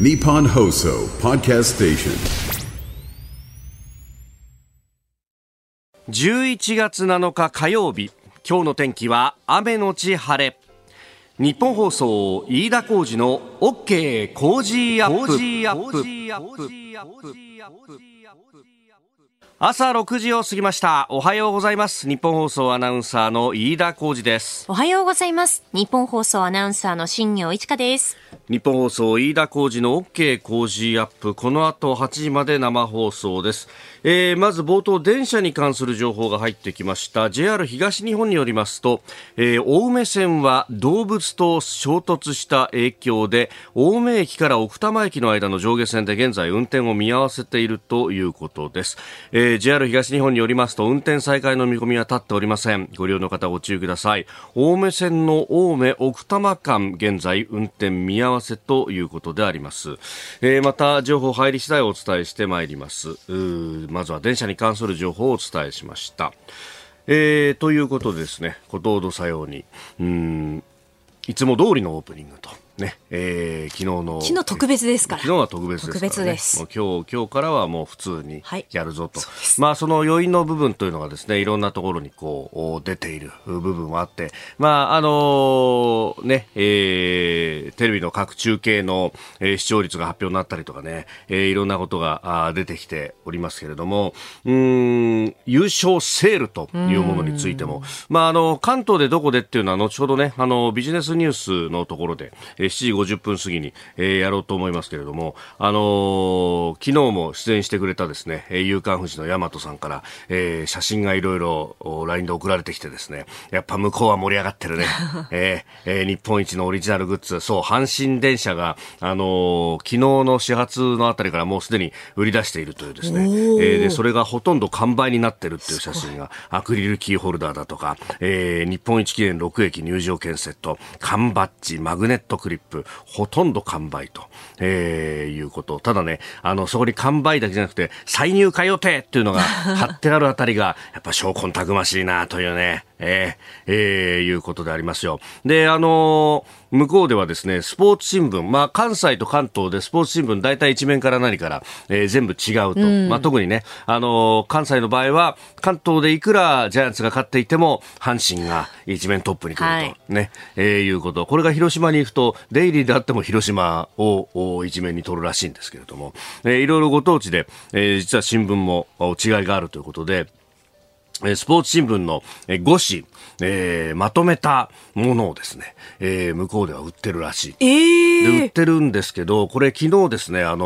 ニッポン放送ポッドキャストステーション11月7日火曜日今日の天気は雨のち晴れ。ニッポン放送飯田浩司の OK Cozy Up。朝6時を過ぎました。おはようございます。ニッポン放送アナウンサーの飯田浩司です。おはようございます。ニッポン放送アナウンサーの新行市佳です。日本放送飯田浩二の OK 工事アップ。この後8時まで生放送です、えーまず冒頭電車に関する情報が入ってきました。JR 東日本によりますと、えー青梅線は動物と衝突した影響で青梅駅から奥多摩駅の間の上下線で現在運転を見合わせているということです、えー JR 東日本によりますと運転再開の見込みは立っておりません。ご利用の方ご注意ください。青梅線の青梅奥多摩間現在運転見合わせということであります、えーまた情報入り次第お伝えしてまいります。まずは電車に関する情報をお伝えしました。えーということでですね、ことほどさように、うん、いつも通りのオープニングと、ね、えー昨日の。昨日特別ですから。昨日は特別ですから、ね。もう今日、今日からはもう普通にはい。やるぞと。そうです。まあその余韻の部分というのがですね、いろんなところにこう、お出ている部分もあって、まああのね、えーテレビの各中継の、えー視聴率が発表になったりとかね、えーいろんなことがあー出てきておりますけれども、うーん、優勝セールというものについても、まああの、関東でどこでっていうのは後ほどね、あの、ビジネスニュースのところで、えー7時50分過ぎに、えーやろうと思いますけれども、あのー昨日も出演してくれたですね、えー夕刊富士の大和さんから、えー写真がいろいろお LINE で送られてきてですね、やっぱ向こうは盛り上がってるね。えーえー日本一のオリジナルグッズ、そう、阪神電車が、あのー昨日の始発のあたりからもうすでに売り出しているというですね、えーで、それがほとんど完売になってるっていう写真が、アクリルキーホルダーだとか、えー日本一記念6駅入場券セット、缶バッジ、マグネットクリップ、ほとんど完売と、えーいうこと。ただね、あの、そこに完売だけじゃなくて、再入荷予定っていうのが 貼ってあるあたりが、やっぱ証拠たくましいなというね、えーえーいうことでありますよ。で、あのー向こうではですね、スポーツ新聞、まあ、関西と関東でスポーツ新聞大体一面から何から、えー全部違うと。まあ、特にね、あのー関西の場合は、関東でいくらジャイアンツが勝っていても、阪神が一面トップに来ると。はいね、えーいうこと。これが広島に行くと、デイリーであっても広島をお一面に取るらしいんですけれども、えーいろいろご当地で、えー実は新聞もお違いがあるということで、えースポーツ新聞のえー5紙、えーまとめたものをですね、えー向こうでは売ってるらしい。えで売ってるんですけど、これ昨日ですね、あの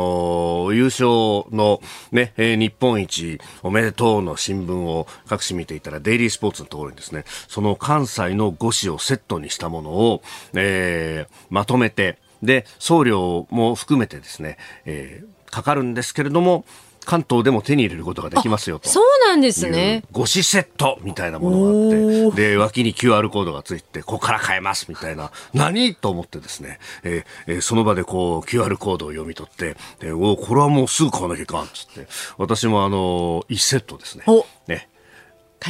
ー優勝のね、えー日本一おめでとうの新聞を各紙見ていたら、デイリースポーツのところにですね、その関西の5紙をセットにしたものを、えーまとめて、で、送料も含めてですね、えーかかるんですけれども、関東でも手に入れることができますよと。そうなんですね。ご子セットみたいなものがあって、で、脇に QR コードがついて、ここから買えますみたいな、何と思ってですね、えーえーその場でこう、QR コードを読み取って、でおこれはもうすぐ買わなきゃいかんっつって、私もあの1セットですね。お、ね、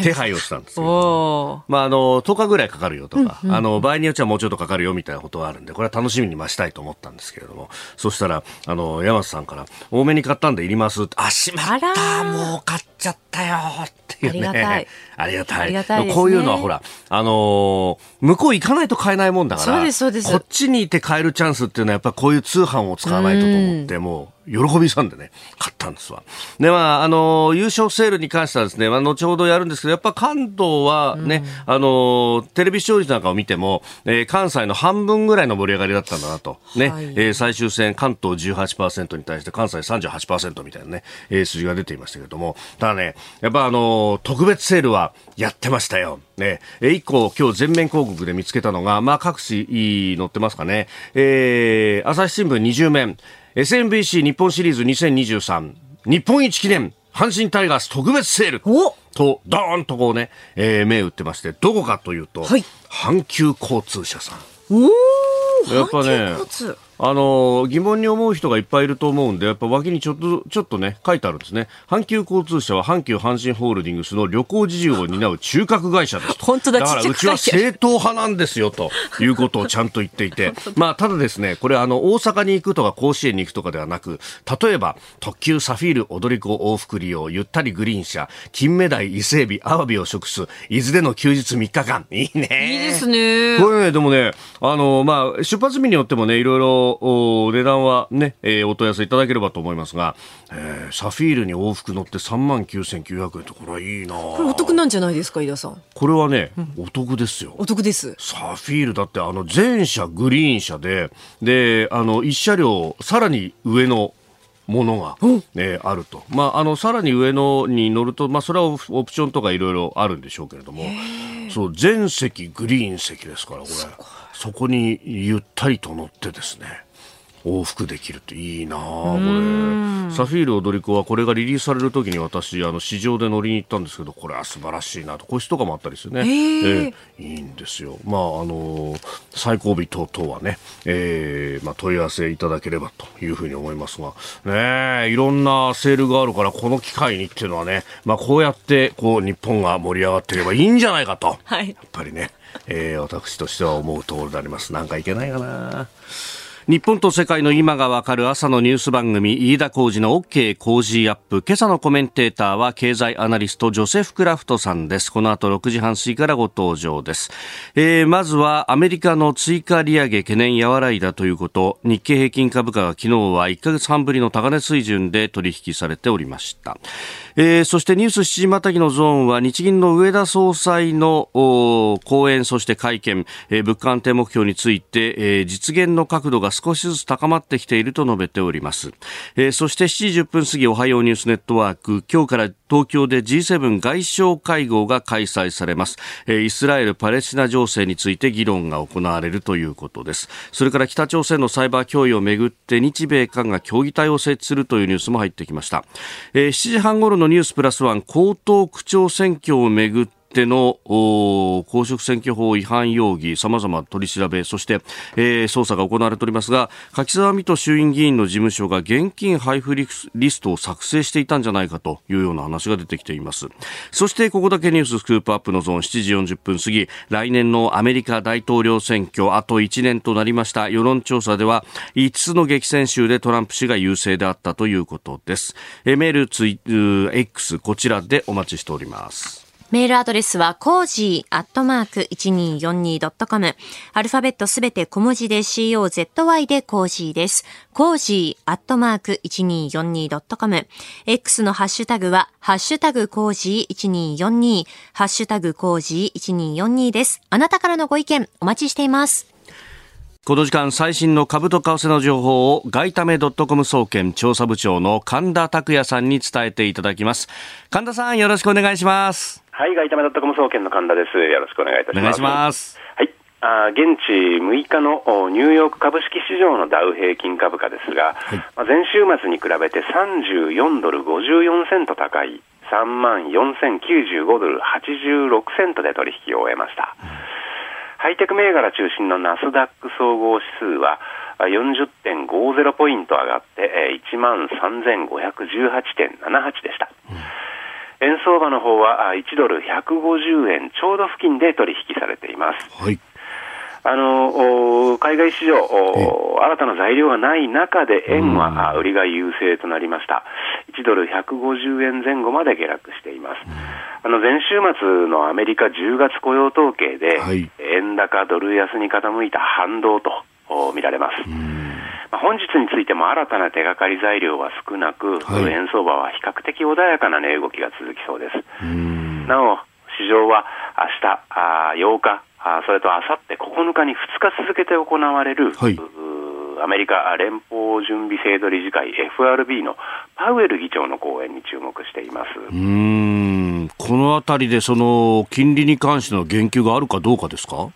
手配をしたんですけど。まあ、あの、10日ぐらいかかるよとか、あの、場合によってはもうちょっとかかるよみたいなことがあるんで、これは楽しみに増したいと思ったんですけれども、そしたら、あの、山瀬さんから、多めに買ったんでいりますって、あ、しまった。ー。もう買っちゃったよっていうね。ありがたい。ありがたい。ありがたいねこういうのはほら、あのー向こう行かないと買えないもんだから、そうですそうですこっちにいて買えるチャンスっていうのはやっぱこういう通販を使わないとと思って、もう、喜びさんでね、買ったんですわ。で、まあ、あのー優勝セールに関してはですね、まあ、後ほどやるんですけど、やっぱ関東はね、あのーテレビ視聴率なんかを見ても、えー関西の半分ぐらいの盛り上がりだったんだなと。ね、はいえー最終戦、関東18%に対して関西38%みたいなね、えー数字が出ていましたけれども、ね、やっぱあのー特別セールはやってましたよ。ね、えー一個今日全面広告で見つけたのが、まあ各紙載ってますかね、えー朝日新聞20面、SMBC 日本シリーズ2023日本一記念。阪神タイガース特別セール。お！と、ドーンとこうね、えー目打ってまして、どこかというと、はい。阪急交通社さん。おー！やっぱねあの疑問に思う人がいっぱいいると思うんで、やっぱ脇にちょっと、ちょっとね、書いてあるんですね。阪急交通社は阪急阪神ホールディングスの旅行事業を担う中核会社です本当だだからうちは正統派なんですよ、ということをちゃんと言っていて。まあ、ただですね、これあの、大阪に行くとか甲子園に行くとかではなく、例えば、特急サフィール踊り子往復利用、ゆったりグリーン車、金目鯛伊勢海老、アワビを食す、伊豆での休日3日間。いいね。いいですね。これね、でもね、あの、まあ、出発日によってもね、いろいろ、お値段はね、えーお問い合わせいただければと思いますが、えーサフィールに往復乗って3万9900円って、これはいいなこれお得なんじゃないですか、井田さん。これはね、お得ですよ。お得です。サフィールだってあの全車グリーン車で、で、あの一車両さらに上のものが、ね、あると。まあ、あの、さらに上のに乗ると、まあ、それはオプオプションとかいろいろあるんでしょうけれども、そう、全席グリーン席ですから、これ。そこにゆったりと乗ってですね、往復できるっていいなあこれ。サフィール踊り子はこれがリリースされる時に私、あの、市場で乗りに行ったんですけど、これは素晴らしいなと。個室とかもあったりしてね。ええいいんですよ。まあ、あの最後尾等々はね、ええまあ、問い合わせいただければというふうに思いますが、ねえいろんなセールがあるから、この機会にっていうのはね、まあ、こうやって、こう、日本が盛り上がっていればいいんじゃないかと。はいやっぱりね、えー私としては思うところであります。なんかいけないかな。日本と世界の今がわかる朝のニュース番組、飯田浩二の OK 工事アップ。今朝のコメンテーターは経済アナリスト、ジョセフ・クラフトさんです。この後6時半過ぎからご登場です。えーまずはアメリカの追加利上げ懸念和らいだということ。日経平均株価が昨日は1ヶ月半ぶりの高値水準で取引されておりました。えーそしてニュース7時またぎのゾーンは日銀の上田総裁の講演そして会見、えー物価安定目標について、えー実現の角度が少しずつ高まってきていると述べております、えーそして7時10分過ぎおはようニュースネットワーク。今日から東京で G7 外相会合が開催されます、えーイスラエル・パレスチナ情勢について議論が行われるということです。それから北朝鮮のサイバー脅威をめぐって日米韓が協議体を設置するというニュースも入ってきました、えー7時半ごろのニュースプラスワン江東区長選挙をめぐっての公職選挙法違反容疑、様々取り調べ、そして、えー捜査が行われておりますが、柿沢水戸衆院議員の事務所が現金配布リスリストを作成していたんじゃないかというような話が出てきています。そして、ここだけニュース Scoop Up のゾーン7時40分過ぎ、来年のアメリカ大統領選挙、あと1年となりました。世論調査では、5つの激戦州でトランプ氏が優勢であったということです。えメール、ツイ、X、こちらでお待ちしております。メールアドレスは、 cozy アットマーク 1242.com。アルファベットすべて小文字で COZY で cozy です。 cozy アットマーク 1242.com。X のハッシュタグは、ハッシュタグコージー1242、ハッシュタグコージー1242です。あなたからのご意見、お待ちしています。この時間最新の株と為替の情報を外為ドットコム総研調査部長の神田拓也さんに伝えていただきます。神田さんよろしくお願いします。はい、外為ドットコム総研の神田です。よろしくお願いいたします。お願いします。はい。あー現地6日のおニューヨーク株式市場のダウ平均株価ですが、まあ前週末に比べて34ドル54セント高い3万4095ドル86セントで取引を終えました。ハイテク銘柄中心のナスダック総合指数はあ40.50ポイント上がってえー1万3518.78でした。円相場の方はあ1ドル150円ちょうど付近で取引されています。はい。あのお海外市場、お新たな材料がない中で円はあ売りが優勢となりました。1ドル150円前後まで下落しています。あの前週末のアメリカ10月雇用統計で、はい円高ドル安に傾いた反動とお見られます。まあ本日についても新たな手がかり材料は少なく、はい円相場は比較的穏やかな値動きが続きそうです。なお、市場は明日、あー8日、あーそれと明後日9日に2日続けて行われる、はいアメリカ連邦準備制度理事会 FRB のパウエル議長の講演に注目しています。うーん。このあたりでその金利に関しての言及があるかどうかですか？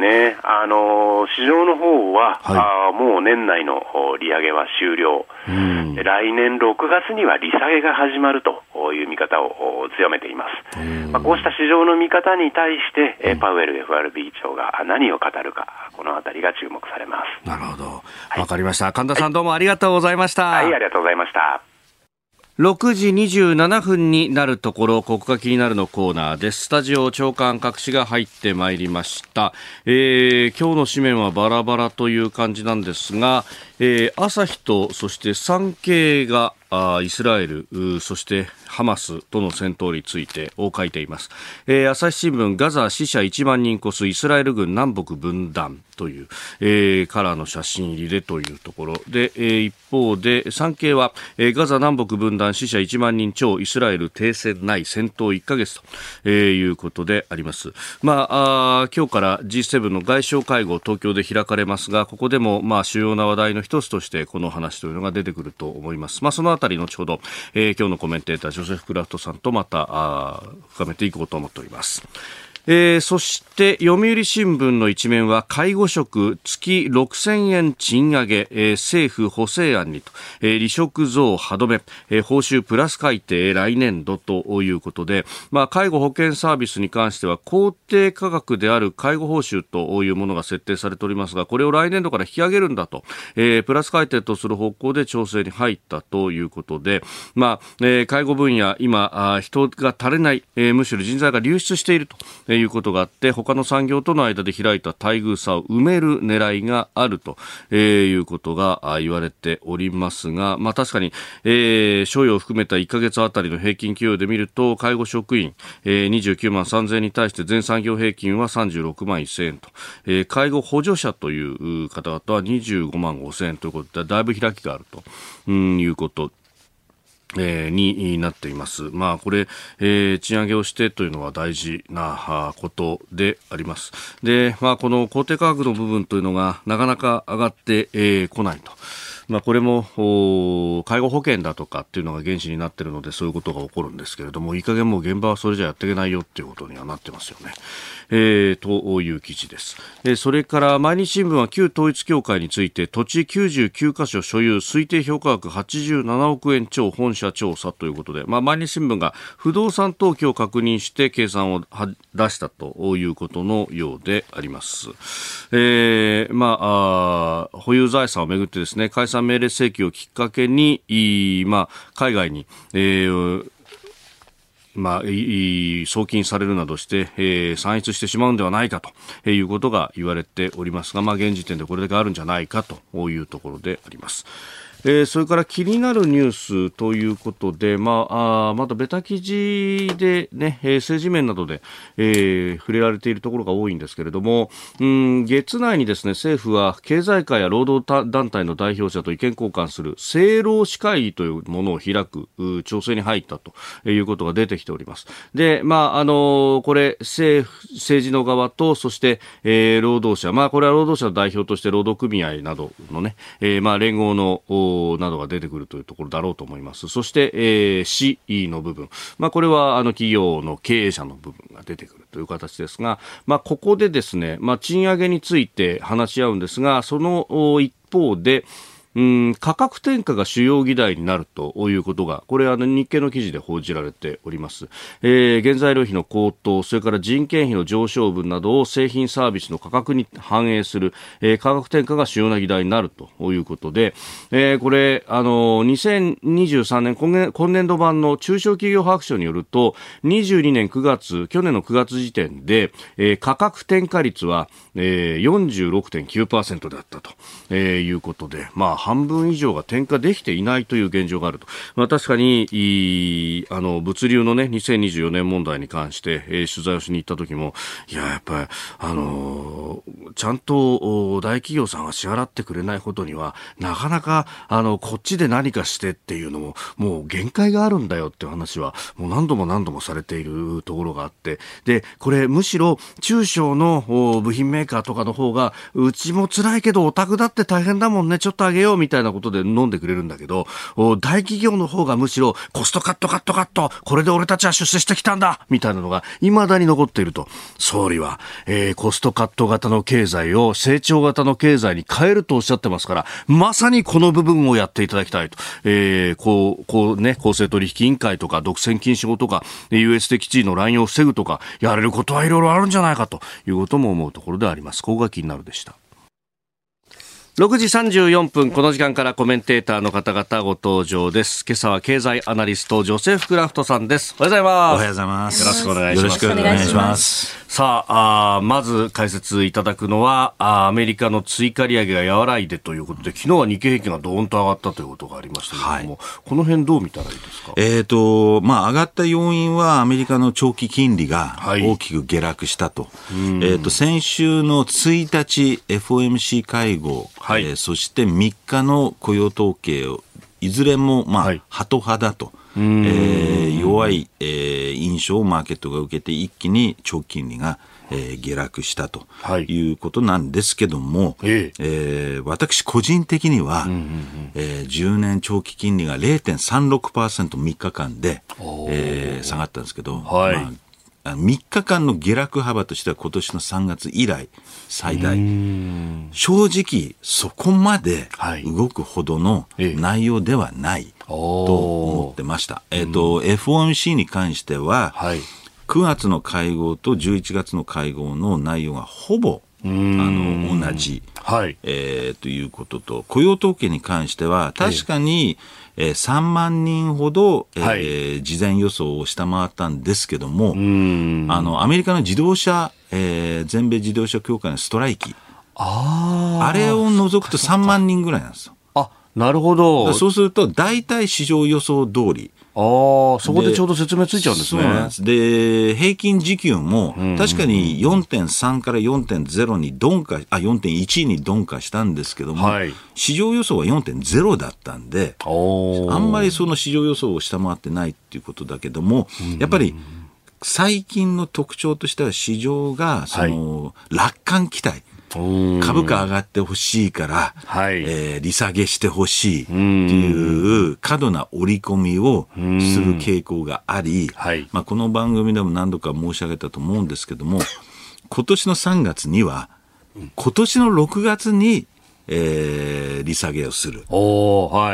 ね、あの市場の方は、はいあーもう年内のお利上げは終了、うんで来年6月には利下げが始まるという見方をお強めています。まあ、こうした市場の見方に対して、えーパウエル FRB 長が何を語るか、このあたりが注目されます。なるほど。わかりました。神田さんどうもありがとうございました。はい、ありがとうございました。6時27分になるところ、ここが気になるのコーナーです。スタジオ長官各紙が入ってまいりました。えー、今日の紙面はバラバラという感じなんですが、えー、朝日とそして産経があイスラエル、そしてハマスとの戦闘についてを書いています。えー朝日新聞、ガザ死者1万人越すイスラエル軍南北分断という、えーカラーの写真入りでというところで、えー一方で産経は、えーガザ南北分断死者1万人超イスラエル停戦ない戦闘1ヶ月と、えーいうことであります。まあ、あ今日から G7 の外相会合東京で開かれますが、ここでもまあ主要な話題の一つとしてこの話というのが出てくると思います。まあ、そのあたり後ほど、えー今日のコメンテータージョセフ・クラフトさんとまたあ深めていこうと思っております。えーそして読売新聞の一面は介護職月6000円賃上げ、えー政府補正案にと、えー離職増歯止め、え報酬プラス改定来年度ということで、まあ、介護保険サービスに関しては公定価格である介護報酬というものが設定されておりますがこれを来年度から引き上げるんだと、えプラス改定とする方向で調整に入ったということで、まあえ介護分野今あ人が足れない、えむしろ人材が流出していると。いうことがあって他の産業との間で開いた待遇差を埋める狙いがあると、えーいうことが言われておりますが、まあ、確かに、えー、賞与を含めた1ヶ月あたりの平均給与で見ると介護職員、えー、29万3000円に対して全産業平均は36万1000円と、えー介護補助者というう方々は25万5000円ということでだいぶ開きがあるとうんいうことえーになっています。まあ、これ、えー賃上げをしてというのは大事なことであります。で、まあ、この公定価格の部分というのがなかなか上がってこ、えー来ないと。まあ、これも介護保険だとかっていうのが原資になっているのでそういうことが起こるんですけれどもいい加減もう現場はそれじゃやっていけないよっていうことにはなってますよね。えーという記事です。えそれから毎日新聞は旧統一協会について土地99カ所所有推定評価額87億円超本社調査ということで、まあ、毎日新聞が不動産登記を確認して計算を出したということのようであります。えーまああ保有財産をめぐってですね解散命令請求をきっかけに、まあ、海外に、えーまあ、送金されるなどして、えー散逸してしまうんではないかということが言われておりますが、まあ、現時点でこれだけあるんじゃないかというところであります。えーそれから気になるニュースということで、まあ、あまだベタ記事で、ね、えー政治面などで、えー触れられているところが多いんですけれども、うん、月内にですね、政府は経済界や労働団体の代表者と意見交換する政労使会議というものを開く調整に入ったということが出てきております。で、まあ、あのこれ、政府、政治の側と、そして、えー労働者、まあ、これは労働者の代表として労働組合などのね、えーまあ、連合の、などが出てくるというところだろうと思います。そして、えー、市の部分、まあ、これは、あの、企業の経営者の部分が出てくるという形ですが、まあ、ここでですね、まあ、賃上げについて話し合うんですが、そのお一方で、うん、価格転嫁が主要議題になるということが、これあの日経の記事で報じられております。えー、原材料費の高騰、それから人件費の上昇分などを製品サービスの価格に反映する、えー価格転嫁が主要な議題になるということで、えーこれ、あの、2023年今年今年度版の中小企業白書によると、22年9月、去年の9月時点で、えー価格転嫁率は、えー、46.9%だったと、えーいうことで、まあ、半分以上が転嫁できていないという現状があると。まあ、確かに、いいあの、物流のね、2024年問題に関して、えー取材をしに行った時も、いや、やっぱり、あのーちゃんとお大企業さんが支払ってくれないことには、なかなか、あの、こっちで何かしてっていうのも、もう限界があるんだよっていう話は、もう何度も何度もされているところがあって、で、これ、むしろ、中小のお部品メーカーとかの方が、うちも辛いけど、オタクだって大変だもんね、ちょっとあげようよみたいなことで飲んでくれるんだけど、大企業の方がむしろコストカットカットカット、これで俺たちは出世してきたんだみたいなのが未だに残っていると。総理は、えー、コストカット型の経済を成長型の経済に変えるとおっしゃってますから、まさにこの部分をやっていただきたいと。えー、こう、こうね、公正取引委員会とか独占禁止法とか、US 的地位の乱用を防ぐとか、やれることはいろいろあるんじゃないかということも思うところであります。ここが気になるでした。6時34分、この時間からコメンテーターの方々ご登場です。今朝は経済アナリスト、ジョセフ・クラフトさんです。おはようございます。おはようございます。よろしくお願いします。よろしくお願いします。さああ、まず解説いただくのはあ、アメリカの追加利上げが和らいでということで、昨日は日経平均がどーんと上がったということがありましたけれども、はい、この辺どう見たらいいですか？えっ、ー、と、まあ、上がった要因はアメリカの長期金利が大きく下落したと。はい、えっ、ー、と、先週の1日 FOMC 会合、はい、えー、そして3日の雇用統計を、いずれも、まあ、はい、ハト派だと。えー、弱い、えー、印象をマーケットが受けて一気に長期金利が、えー、下落したとい。うことなんですけども、はい、えー、私個人的には、うんうんうん、えー、10年長期金利が 0.36%3 日間で、えー、下がったんですけど、はい。まあ3日間の下落幅としては今年の3月以来最大。正直そこまで動くほどの内容ではないと思ってました。えっ、ー、と、FOMC に関しては、はい、9月の会合と11月の会合の内容がほぼあの同じ、はい。えー、ということと、雇用統計に関しては、確かに、えー、3万人ほど、えー、はい、事前予想を下回ったんですけども、あのアメリカの自動車、えー、全米自動車協会のストライキ、ああれを除くと3万人ぐらいなんですよ。あなるほど。そうすると、大体市場予想通り。ああ、そこでちょうど説明ついちゃうんですね。で平均時給も、確かに4.3から4.0に鈍化、あ、4.1に鈍化したんですけども、はい、市場予想は4.0だったんで、あんまりその市場予想を下回ってないっていうことだけども、やっぱり、最近の特徴としては市場が、その、はい、楽観期待。株価上がってほしいから、はい、えー、利下げしてほしいっていう過度な織り込みをする傾向があり、はい、まあ、この番組でも何度か申し上げたと思うんですけども、今年の3月には、今年の6月にえー、利下げをする。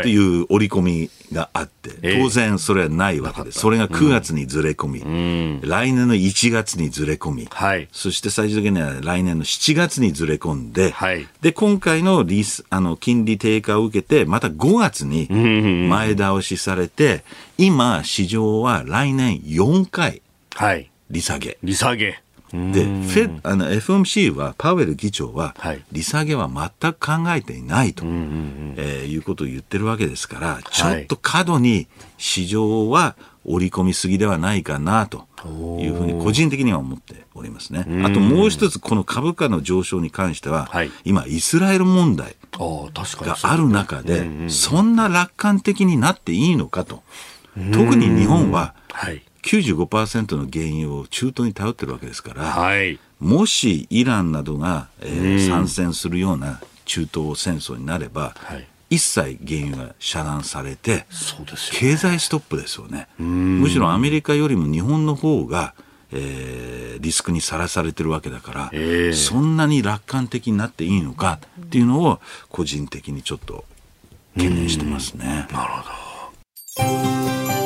とい。う織り込みがあって、当然それはないわけです。それが9月にずれ込み、うん、来年の1月にずれ込み、はい、そして最終的には来年の7月にずれ込んで、はい、で、今回のリスあの金利低下を受けて、また5月に前倒しされて、今、市場は来年4回、利下げ。利下げ。で、フェあの FOMC は、パウエル議長は、利下げは全く考えていないと、えー、いうことを言ってるわけですから、ちょっと過度に市場は織り込みすぎではないかなというふうに個人的には思っておりますね。あともう一つ、この株価の上昇に関しては、はい、今、イスラエル問題がある中で、そんな楽観的になっていいのかと。特に日本は、はい95%の原油を中東に頼ってるわけですから、はい、もしイランなどが、えー、参戦するような中東戦争になれば、はい、一切原油が遮断されて、経済ストップですよね。むしろアメリカよりも日本の方が、えー、リスクにさらされてるわけだから、えー、そんなに楽観的になっていいのかっていうのを個人的にちょっと懸念してますね。なるほど。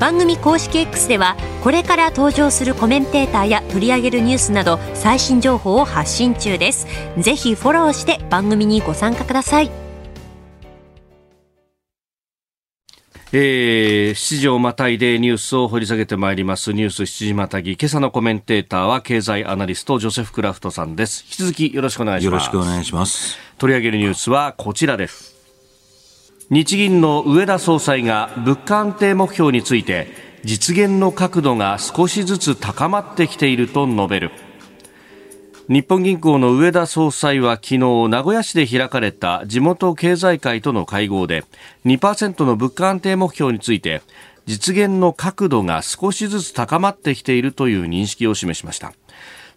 番組公式 X ではこれから登場するコメンテーターや取り上げるニュースなど最新情報を発信中です。ぜひフォローして番組にご参加ください。えー、7時をまたいでニュースを掘り下げてまいります。ニュース7時またぎ今朝のコメンテーターは経済アナリストジョセフ・クラフトさんです。引き続きよろしくお願いします。よろしくお願いします。取り上げるニュースはこちらです日銀の植田総裁が物価安定目標について実現の角度が少しずつ高まってきていると述べる。日本銀行の植田総裁は昨日名古屋市で開かれた地元経済界との会合で2%の物価安定目標について実現の角度が少しずつ高まってきているという認識を示しました。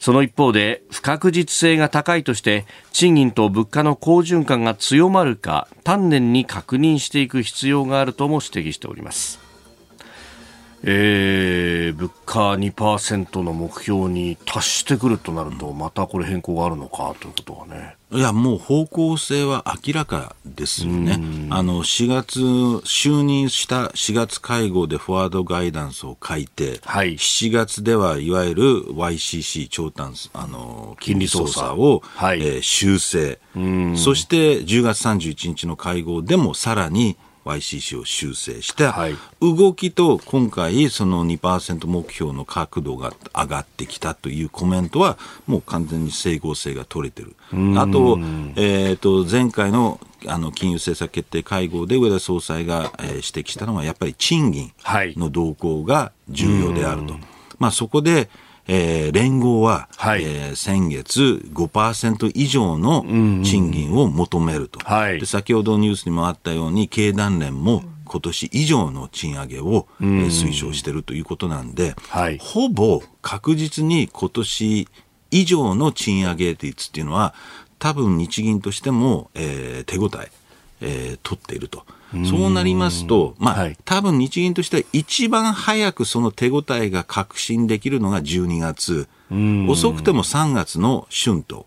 その一方で不確実性が高いとして賃金と物価の好循環が強まるか丹念に確認していく必要があるとも指摘しております。えー、物価2%の目標に達してくるとなると、またこれ変更があるのかということはね。いや、もう方向性は明らかですよね。あの、4月、就任した4月会合でフォワードガイダンスを書いて、はい、7月ではいわゆる YCC 長短、あの、金利操作を、はい、えー、修正。そして10月31日の会合でもさらに YCC を修正した動きと今回その2%目標の角度が上がってきたというコメントはもう完全に整合性が取れてる。あと、えっ、ー、と、前回のあの金融政策決定会合で上田総裁が、えー、指摘したのはやっぱり賃金の動向が重要であると。まあそこで、えー、連合は、はい、えー、先月5%以上の賃金を求めると、はい、で先ほどニュースにもあったように経団連も今年以上の賃上げを、えー、推奨しているということなんで、はい、ほぼ確実に今年以上の賃上げ率っていうのは多分日銀としても、えー、手応ええー、取っていると。そうなりますと、まあ、はい、多分日銀としては一番早くその手応えが確信できるのが12月、遅くても3月の春闘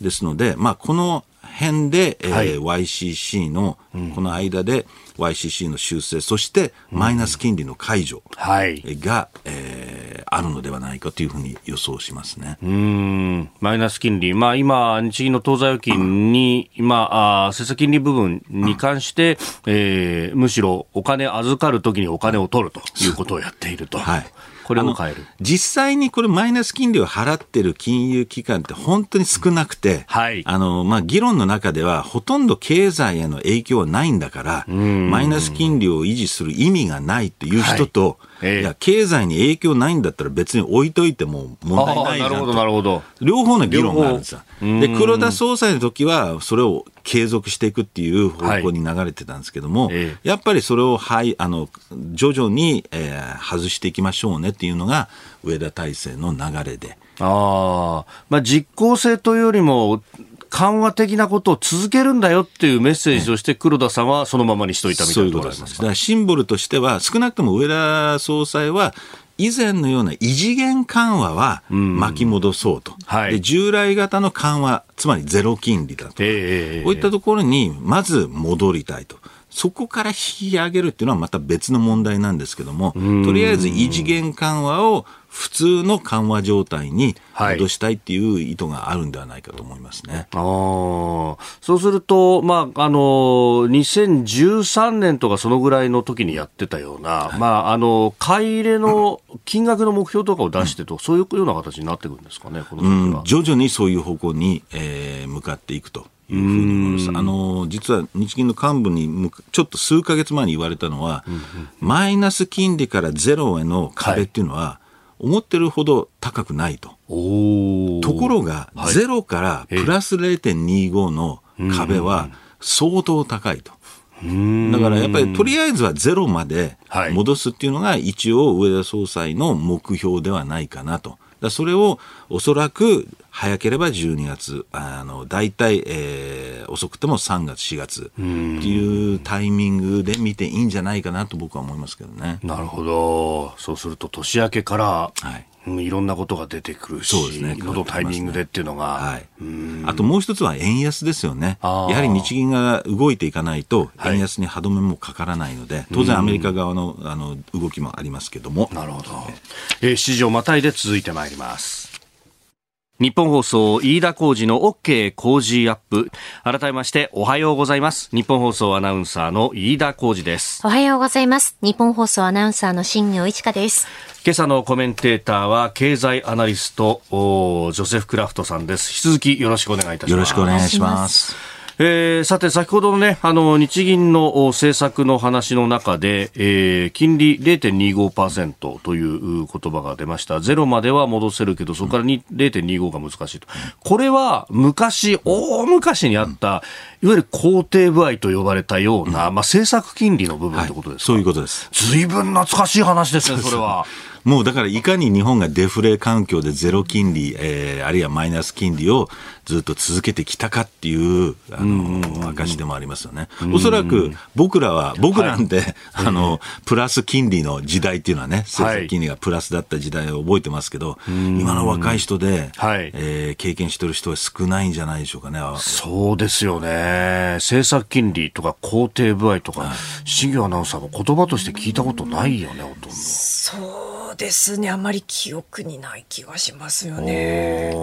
ですので、まあ、この辺で、えーはい、YCC の、この間で YCC の修正、そしてマイナス金利の解除が、はい、えー、あるのではないかというふうに予想しますね。うん。マイナス金利、まあ、今、日銀の当座預金に、今、あ政策金利部分に関して、えー、むしろお金預かるときにお金を取るということをやっていると。はい。これも変える。実際にこれマイナス金利を払ってる金融機関って本当に少なくて、はい、あの、まあ、議論の中ではほとんど経済への影響はないんだから、マイナス金利を維持する意味がないっていう人と、はいえー、いや経済に影響ないんだったら別に置いといても問題ないじゃんと。なるほど両方の議論があるんですよ。で黒田総裁の時はそれを継続していくっていう方向に流れてたんですけども、はい。えー、やっぱりそれを、はい、あの徐々に、えー、外していきましょうねっていうのが上田体制の流れで。あまあ、実効性というよりも、緩和的なことを続けるんだよっていうメッセージとして、黒田さんはそのままにしといたみたいなとこすシンボルとしては、少なくとも上田総裁は、以前のような異次元緩和は巻き戻そうと、うんはい、で従来型の緩和、つまりゼロ金利だと、えー、こういったところにまず戻りたいと。そこから引き上げるっていうのはまた別の問題なんですけども、とりあえず異次元緩和を普通の緩和状態に戻したいっていう意図があるんではないかと思いますね。はい、あそうすると、まあ、あの、2013年とかそのぐらいの時にやってたような、はい、まあ、あの、買い入れの金額の目標とかを出してと、うん、そういうような形になってくるんですかね、このうん、徐々にそういう方向に、えー、向かっていくと。いうふうに思います。あの、実は日銀の幹部にちょっと数か月前に言われたのは、うんうん、マイナス金利からゼロへの壁っていうのは、思ってるほど高くないと。ところが、はい、ゼロからプラス0.25の壁は相当高いと。だからやっぱりとりあえずはゼロまで戻すっていうのが一応上田総裁の目標ではないかなと。だそれをおそらく早ければ12月、あの大体、えー、遅くても3月、4月っていうタイミングで見ていいんじゃないかなと僕は思いますけどね。なるほど。そうすると年明けから、はいうん、いろんなことが出てくるし、そうですね。どのタイミングでっていうのが。はい。あともう一つは円安ですよね。やはり日銀が動いていかないと、円安に歯止めもかからないので、はい、当然アメリカ側のあの動きもありますけども。なるほど。えー、市場またいで続いてまいります。日本放送飯田浩二の OK 工事アップ。改めましておはようございます。日本放送アナウンサーの飯田浩二です。おはようございます。日本放送アナウンサーの新業一華です。今朝のコメンテーターは経済アナリストジョセフ・クラフトさんです。引き続きよろしくお願いいたします。よろしくお願いしますえー、さて、先ほどのね、あの、日銀の政策の話の中で、えー、金利0.25%という言葉が出ました。ゼロまでは戻せるけど、そこから0.25が難しいと。これは、昔、大昔にあった、いわゆる肯定部合と呼ばれたような、まあ、政策金利の部分ってことですか、はい、そういうことです。ずいぶん懐かしい話ですね、それは。もうだからいかに日本がデフレ環境でゼロ金利、えー、あるいはマイナス金利をずっと続けてきたかっていうあの証でもありますよね。おそらく僕らは、僕らんで、はい、あの、プラス金利の時代っていうのはね、政策金利がプラスだった時代を覚えてますけど、今の若い人で、はい、えー、経験してる人は少ないんじゃないでしょうかね。そうですよね。政策金利とか肯定部合とか、はい、アナウンサーも言葉として聞いたことないよね、ほとんど。そうですねあんまり記憶にない気がしますよね。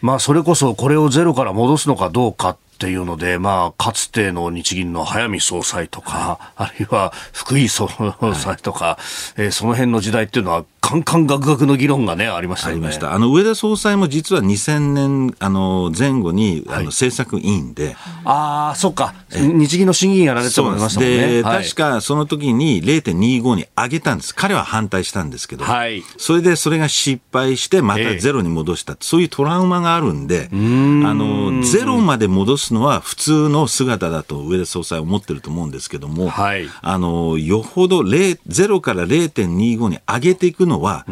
まあそれこそこれをゼロから戻すのかどうかっていうので、まあ、かつての日銀の早見総裁とか、あるいは福井総裁とか、はい、えー、その辺の時代っていうのは、カンカンガクガクの議論がね、ありました、ね、ありました。あの、上田総裁も実は2000年、あの、前後に、あの、政策委員で。ああ、そっか。日銀の審議員やられてましたもんね。で、はい、確かその時に0.25に上げたんです。彼は反対したんですけど、はい、それでそれが失敗して、またゼロに戻した、えー、そういうトラウマがあるんで、ん。あの、ゼロまで戻すのは普通の姿だと上田総裁は思ってると思うんですけども、はい、あの、よほど0から0.25に上げていくのは、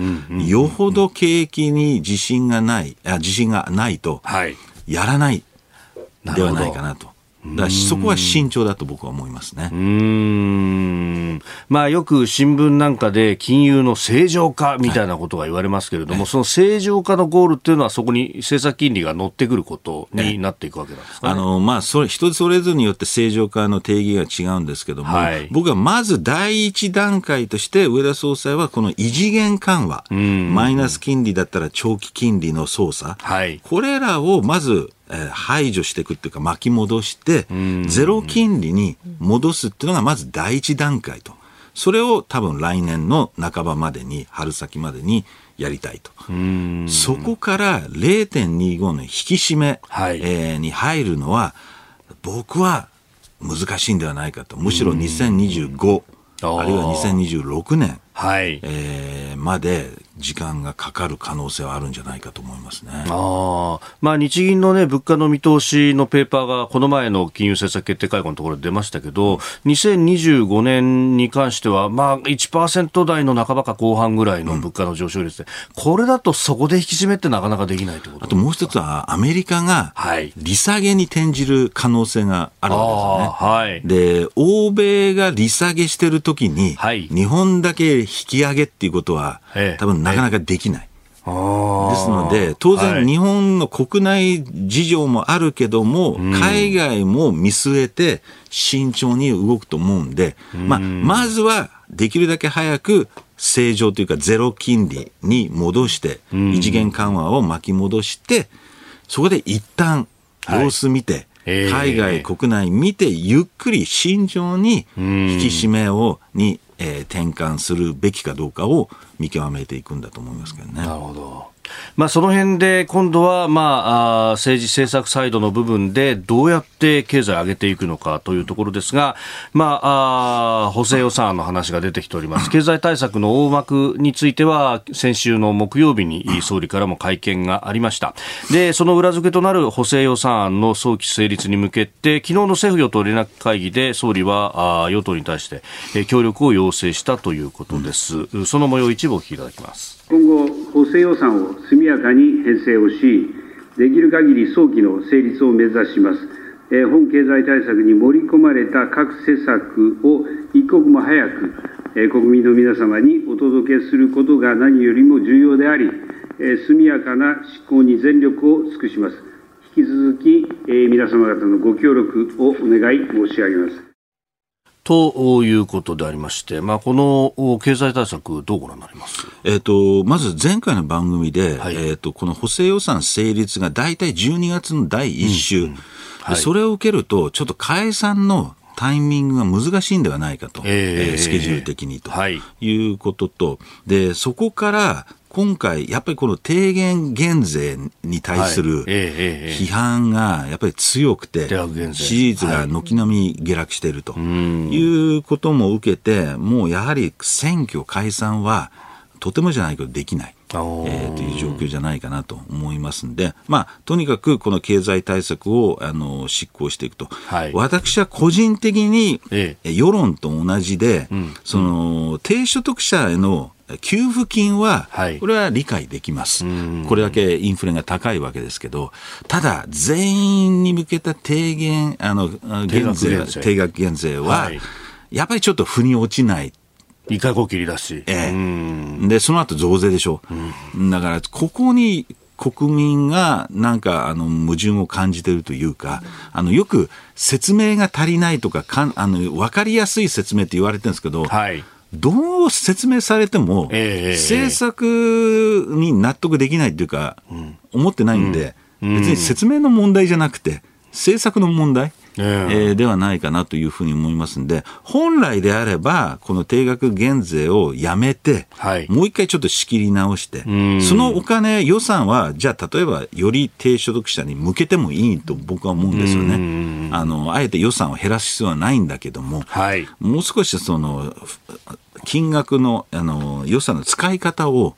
よほど景気に自信がない、あ自信がないと、やらないではないかなと。だそこは慎重だと僕は思いますね。うん。まあよく新聞なんかで金融の正常化みたいなことが言われますけれども、はい、その正常化のゴールっていうのはそこに政策金利が乗ってくることになっていくわけなんですか、ね、あの、まあそれ、人それぞれによって正常化の定義が違うんですけども、はい、僕はまず第一段階として上田総裁はこの異次元緩和、マイナス金利だったら長期金利の操作、はい、これらをまずえ排除していくっていうか巻き戻して、ゼロ金利に戻すっていうのがまず第一段階と。それを多分来年の半ばまでに、春先までにやりたいと。そこから0.25の引き締め、はい、えー、に入るのは、僕は難しいんではないかと。むしろ2025、あるいは2026年、はいえー、まで時間がかかる可能性はあるんじゃないかと思いますね。あまあ、日銀の、ね、物価の見通しのペーパーがこの前の金融政策決定会合のところで出ましたけど、うん、2025年に関しては、まあ、1%台の半ばか後半ぐらいの物価の上昇率で、うん、これだとそこで引き締めってなかなかできないと？あともう一つは、アメリカが利下げに転じる可能性があるわけですね。はい、で、欧米が利下げしてるときに、はい、日本だけ引き上げっていうことは、多分なかなかできない。ですので、当然日本の国内事情もあるけども、海外も見据えて慎重に動くと思うんで、まあ、まずはできるだけ早く正常というかゼロ金利に戻して、異次元緩和を巻き戻して、そこで一旦様子見て、海外、国内見て、ゆっくり慎重に引き締めを、に、えー、転換するべきかどうかを見極めていくんだと思いますけどね。なるほど。まあ、その辺で今度は、まあ、政治政策サイドの部分でどうやって経済を上げていくのかというところですが、まあ、あ補正予算案の話が出てきております。経済対策の大幕については、先週の木曜日に総理からも会見がありました。で、その裏付けとなる補正予算案の早期成立に向けて、昨日の政府与党連絡会議で総理はあ与党に対して、え協力を要請したということです。その模様一部お聞きいただきます。今後、補正予算を速やかに編成をし、できる限り早期の成立を目指します。え本経済対策に盛り込まれた各施策を一刻も早くえ国民の皆様にお届けすることが何よりも重要でありえ、速やかな執行に全力を尽くします。引き続き、え皆様方のご協力をお願い申し上げます。ということでありまして、まあ、この経済対策、どうご覧になります？えっ、と、まず前回の番組で、はい、えっ、と、この補正予算成立が大体12月の第1週、うんうん。はい、それを受けると、ちょっと解散のタイミングが難しいんではないかと、えー、スケジュール的にと、はい、いうことと、で、そこから今回、やっぱりこの低減減税に対する批判がやっぱり強くて、支持率が軒並み下落しているということも受けて、もうやはり選挙解散はとてもじゃないけどできない。えー、という状況じゃないかなと思いますんで、まあ、とにかくこの経済対策をあの執行していくと、はい、私は個人的に、ええ、世論と同じで、うん、その低所得者への給付金は、これは理解できます、はい、これだけインフレが高いわけですけど、ただ、全員に向けた低減、あの減税。定額減税は、はい、やっぱりちょっと腑に落ちないいかご切りだし。ええ。で、その後増税でしょ。うん、だから、ここに国民がなんかあの矛盾を感じているというか、あのよく説明が足りないとかかんあの分かりやすい説明って言われてるんですけど、はい、どう説明されても、政策に納得できないっていうか、思ってないんで、別に説明の問題じゃなくて、政策の問題。えー、ではないかなというふうに思いますんで、本来であれば、この定額減税をやめて、はい、もう一回ちょっと仕切り直して、そのお金、予算は、じゃあ例えばより低所得者に向けてもいいと僕は思うんですよね。あの、あえて予算を減らす必要はないんだけども、はい、もう少しその、金額のあの予算の使い方を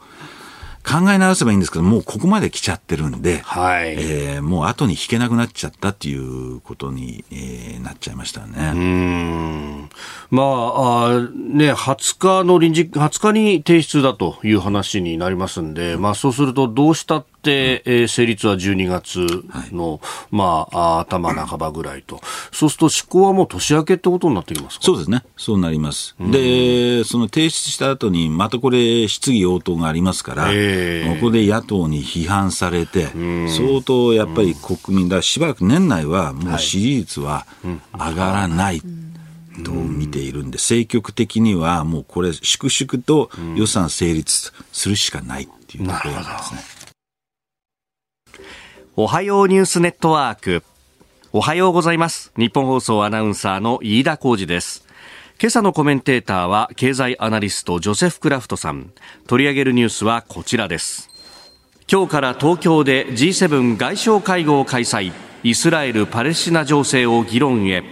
考え直せばいいんですけど、もうここまで来ちゃってるんで、はい、えー、もう後に引けなくなっちゃったっていうことに、えー、なっちゃいましたよね。うんまあ、あね、20日の臨時、20日に提出だという話になりますんで、まあそうするとどうしたえー、成立は12月の、はい、まあ、頭半ばぐらいと。そうすると執行はもう年明けってことになってきますか？そうですね。そうなります。で、その提出した後に、またこれ質疑応答がありますから、えー、ここで野党に批判されて、相当やっぱり国民だ、しばらく年内はもう支持率は上がらない。はいと見ているんで、政局的にはもうこれ、粛々と予算成立するしかないっていうところなんですね。おはようニュースネットワーク。おはようございます。日本放送アナウンサーの飯田浩二です。今朝のコメンテーターは経済アナリストジョセフ・クラフトさん。取り上げるニュースはこちらです。今日から東京で G7 外相会合を開催。イスラエル・パレスチナ情勢を議論へ。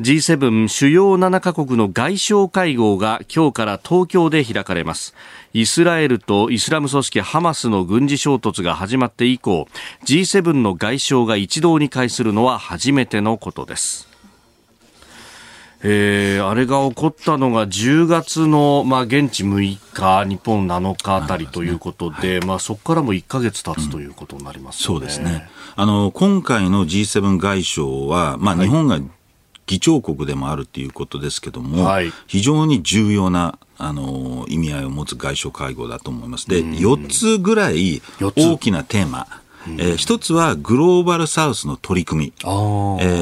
G7 主要7カ国の外相会合が今日から東京で開かれますイスラエルとイスラム組織ハマスの軍事衝突が始まって以降 G7 の外相が一堂に会するのは初めてのことです。えー、あれが起こったのが10月の、まあ、現地6日、日本7日あたりということで、ねはい、まあ、そこからも1か月経つということになります、ね。うん、そうですね。あの、今回の G7 外相は、まあ、日本が議長国でもあるということですけども、はい、非常に重要なあの意味合いを持つ外相会合だと思います。で、4つぐらい大きなテーマ、えー、一つはグローバルサウスの取り組み。え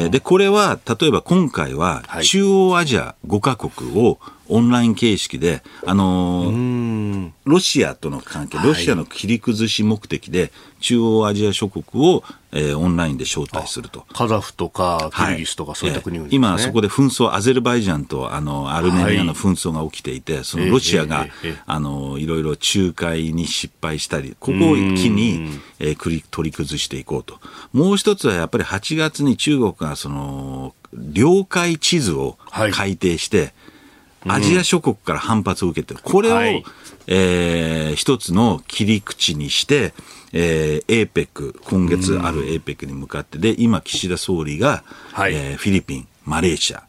ー、で、これは、例えば今回は中央アジア5カ国をオンライン形式で、あのー、ロシアとの関係、ロシアの切り崩し目的で、中央アジア諸国を、えー、オンラインで招待すると。カザフとかキルギスとかそういった国々、ね。えー、今そこで紛争、アゼルバイジャンとあのアルメニアの紛争が起きていて、はい、そのロシアが、えー、あのいろいろ仲介に失敗したり、ここを一気に、えー、取り崩していこうと。もう一つはやっぱり8月に中国がその領海地図を改定して、はいアジア諸国から反発を受けてる。これを、はい、えー、一つの切り口にして、えー、APEC、今月ある APEC に向かって、で、今、岸田総理が、はい、えー、フィリピン、マレーシア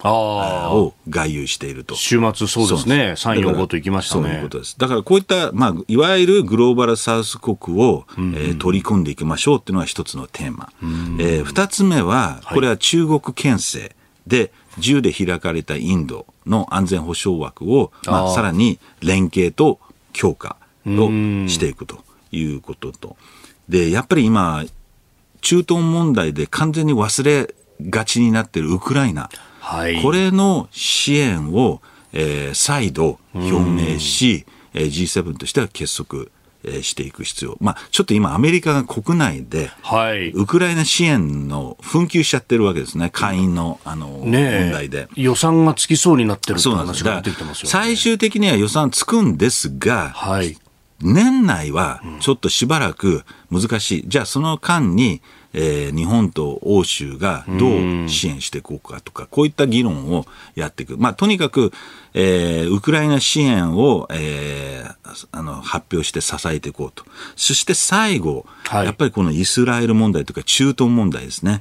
を外遊していると。週末そうですね。3、4、5と行きましたね。そういうことです。だからこういった、まあ、いわゆるグローバルサウス国を、うん、えー、取り込んでいきましょうっていうのが一つのテーマ。うん、えー、二つ目は、これは中国牽制で、自由で開かれたインドの安全保障枠を、まあ、さらに連携と強化をしていくということと。で、やっぱり今、中東問題で完全に忘れがちになっているウクライナ。はい、これの支援を、えー、再度表明し、えー、G7 としては結束していく必要、まあ、ちょっと今、アメリカが国内で、はい、ウクライナ支援の紛糾しちゃってるわけですね、会員のあの、ね、問題で。予算がつきそうになってるって話が出てきてますよ、ね、最終的には予算つくんですが、はい、年内はちょっとしばらく難しい、じゃあその間に、えー、日本と欧州がどう支援していこうかとか、こういった議論をやっていく。まあ、とにかく、えー、ウクライナ支援を、えー、あの、発表して支えていこうと。そして最後、はい、やっぱりこのイスラエル問題とか中東問題ですね。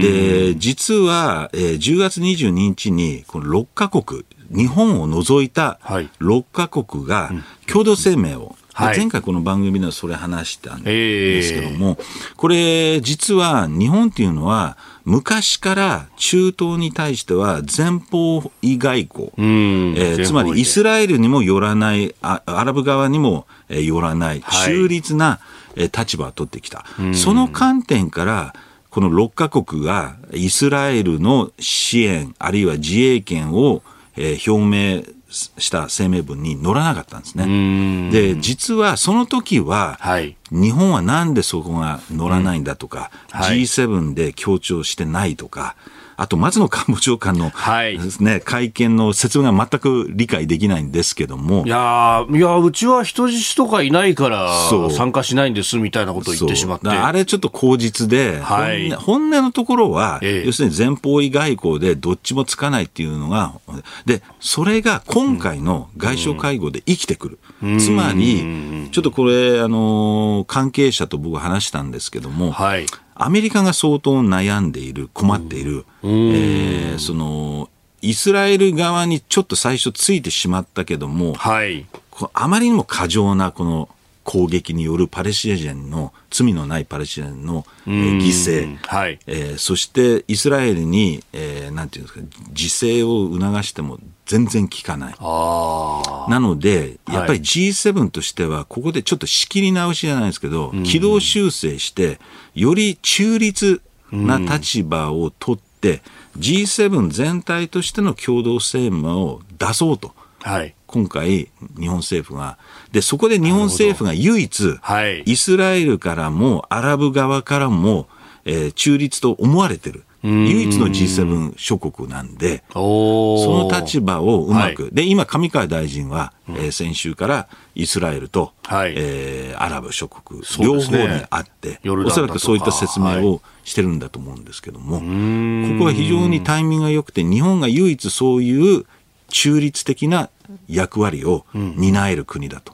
で、実は、えー、10月22日に、この6カ国、日本を除いた6カ国が共同声明をはい、前回この番組ではそれ話したんですけども、えー、これ実は日本っていうのは昔から中東に対しては前方位外交、えー、つまりイスラエルにも寄らないアラブ側にも寄らない中立な立場を取ってきた、はい、その観点からこの6カ国がイスラエルの支援あるいは自衛権を表明した声明文に載らなかったんですね。で、実はその時は、はい、日本はなんでそこが載らないんだとか、うん。はい、G7 で強調してないとか、あと松野官房長官のですね、はい、会見の説明が全く理解できないんですけども。いやいや、うちは人質とかいないから参加しないんですみたいなことを言ってしまって。あれちょっと口実で、はい、本音のところは、ええ、要するに前方位外交でどっちもつかないっていうのが、で、それが今回の外相会合で生きてくる。うん、つまり、ちょっとこれ、あの、関係者と僕は話したんですけども、はいアメリカが相当悩んでいる、困っている、うん、えー、その、イスラエル側にちょっと最初ついてしまったけども、はい、あまりにも過剰なこの攻撃によるパレスチナ人の罪のないパレスチナ人の、えー、犠牲、はいえー、そしてイスラエルに、えー、なんていうんですか自制を促しても全然効かない。なので、やっぱり G7 としては、ここでちょっと仕切り直しじゃないですけど、軌道修正して、より中立な立場を取って、G7 全体としての共同声明を出そうと。はい、今回、日本政府が。で、そこで日本政府が唯一、はい、イスラエルからもアラブ側からも、えー、中立と思われてる。唯一の G7 諸国なんで、その立場をうまく、はい、で、今、上川大臣は、うん、えー、先週からイスラエルと、はい、えー、アラブ諸国、両方にあって、おそらくそういった説明をしてるんだと思うんですけども、はい、ここは非常にタイミングが良くて、日本が唯一そういう中立的な役割を担える国だと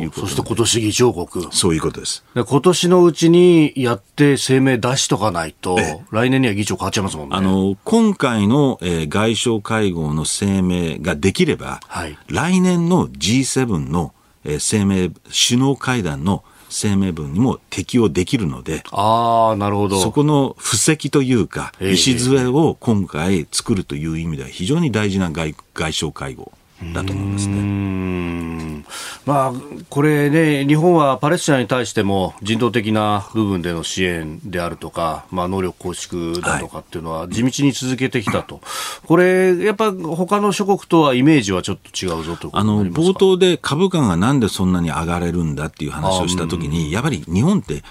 いうこと、そして今年議長国。そういうことです。今年のうちにやって声明出しとかないと、来年には議長変わっちゃいますもんね。あの、今回の、えー、外相会合の声明ができれば、はい、来年の G7 の、えー、声明、首脳会談の声明文にも適用できるので、あなるほど。そこの布石というか、礎を今回作るという意味では非常に大事な外外相会合だと思いますね。まあ、これね、日本はパレスチナに対しても人道的な部分での支援であるとか、まあ、能力構築だとかっていうのは地道に続けてきたと、はい、これ、やっぱ他の諸国とはイメージはちょっと違うぞとあの冒頭で株価がなんでそんなに上がれるんだっていう話をしたときに、やっぱり日本って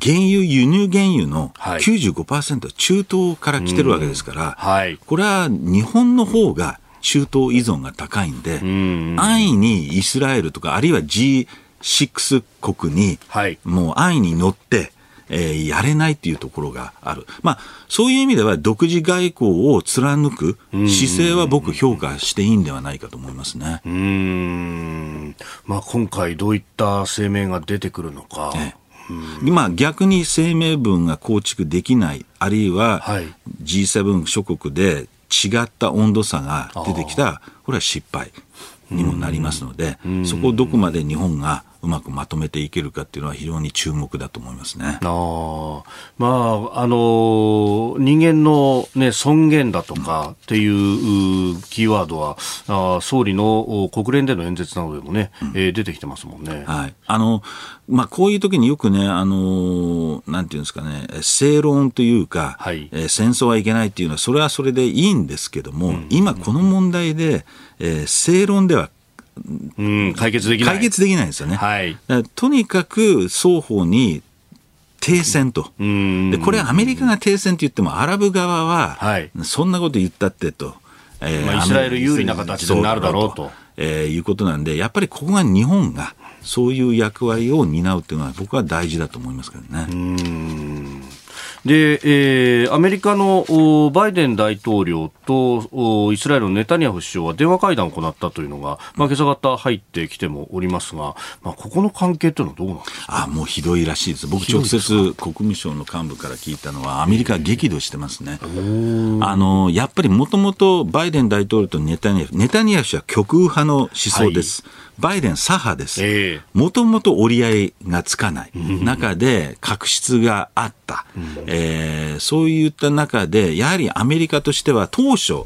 原油、輸入原油の95%は中東から来てるわけですから、はい、これは日本の方が中東依存が高いんで、安易にイスラエルとか、あるいは G6 国に、もう安易に乗って、えー、やれないっていうところがある。まあ、そういう意味では独自外交を貫く姿勢は僕評価していいんではないかと思いますね。うん。まあ、今回どういった声明が出てくるのか。ね今、逆に声明文が構築できない、あるいは G7 諸国で違った温度差が出てきたこれは失敗にもなりますので、そこをどこまで日本がうまくまとめていけるかっていうのは非常に注目だと思いますね。あまあ、あの人間の、ね、尊厳だとかっていうキーワードは、あ総理の国連での演説などでもね、うん、えー、出てきてますもんね。はい。あの、まあ、こういう時によくね、あのなんていうんですかね、正論というか、はい、えー、戦争はいけないっていうのは、それはそれでいいんですけども、うん、今この問題で、えー、正論ではうん、解決できない。解決できないんですよね。はい。とにかく双方に停戦と。で、これアメリカが停戦と言っても、アラブ側は、そんなこと言ったってと。えー、まあ、イスラエル有利な形になるだろうと。えー、いうことなんで、やっぱりここが日本が、そういう役割を担うっていうのは、僕は大事だと思いますけどね。うんで、えー、アメリカのバイデン大統領とイスラエルのネタニヤフ首相は電話会談を行ったというのが、まあ、今朝方入ってきてもおりますが、まあ、ここの関係というのはどうなんですか？あもうひどいらしいです。僕直接国務省の幹部から聞いたのは、アメリカは激怒してますね。あの、やっぱりもともとバイデン大統領とネタニヤフ、ネタニヤフ氏は極右派の思想です。はいバイデン左派です。もともと折り合いがつかない中で確執があった。えー、そういった中で、やはりアメリカとしては当初、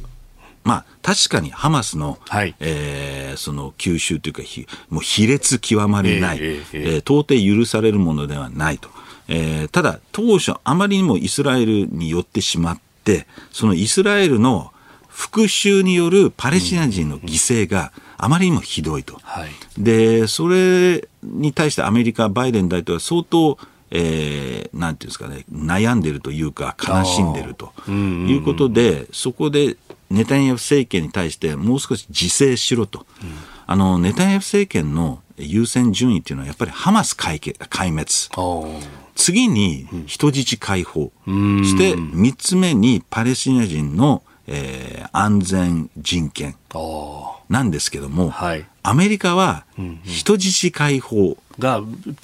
まあ、確かにハマスの、はい、えー、その吸収というか、もう卑劣極まりない、えー、えー、到底許されるものではないと。えー、ただ、当初、あまりにもイスラエルによってしまって、そのイスラエルの復讐によるパレスチナ人の犠牲があまりにもひどいと。はい、で、それに対してアメリカ、バイデン大統領は相当、えー、なんていうんですかね、悩んでるというか、悲しんでるということで、そこでネタニヤフ政権に対してもう少し自制しろと。うん、あの、ネタニヤフ政権の優先順位っていうのはやっぱりハマス壊滅。次に人質解放。そして3つ目にパレスチナ人のえー、安全人権。なんですけども、はい、アメリカは人質解放が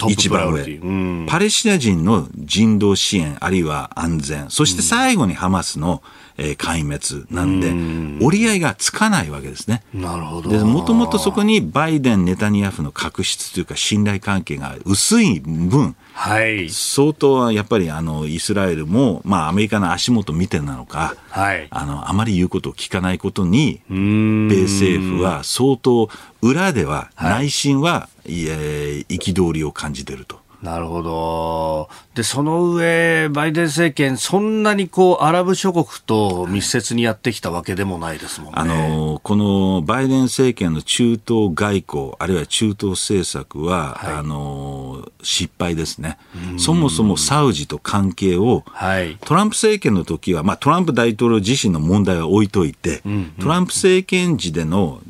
一番上、うん、パレスチナ人の人道支援あるいは安全そして最後にハマスの、えー、壊滅なんで、うん、折り合いがつかないわけですね。なるほど。で、もともとそこにバイデン、ネタニヤフの確執というか信頼関係が薄い分、はい、相当はやっぱりあのイスラエルも、まあ、アメリカの足元見てなのか、はい、あのあまり言うことを聞かないことに、米政府は相当、裏では、内心は、はい、憤りを感じていると。なるほど。で、その上、バイデン政権、そんなにこう、アラブ諸国と密接にやってきたわけでもないですもんね。あの、このバイデン政権の中東外交、あるいは中東政策は、はい、あの、失敗ですね。そもそもサウジと関係を、はい、トランプ政権の時は、まあ、トランプ大統領自身の問題は置いといて、うんうん、トランプ政権時での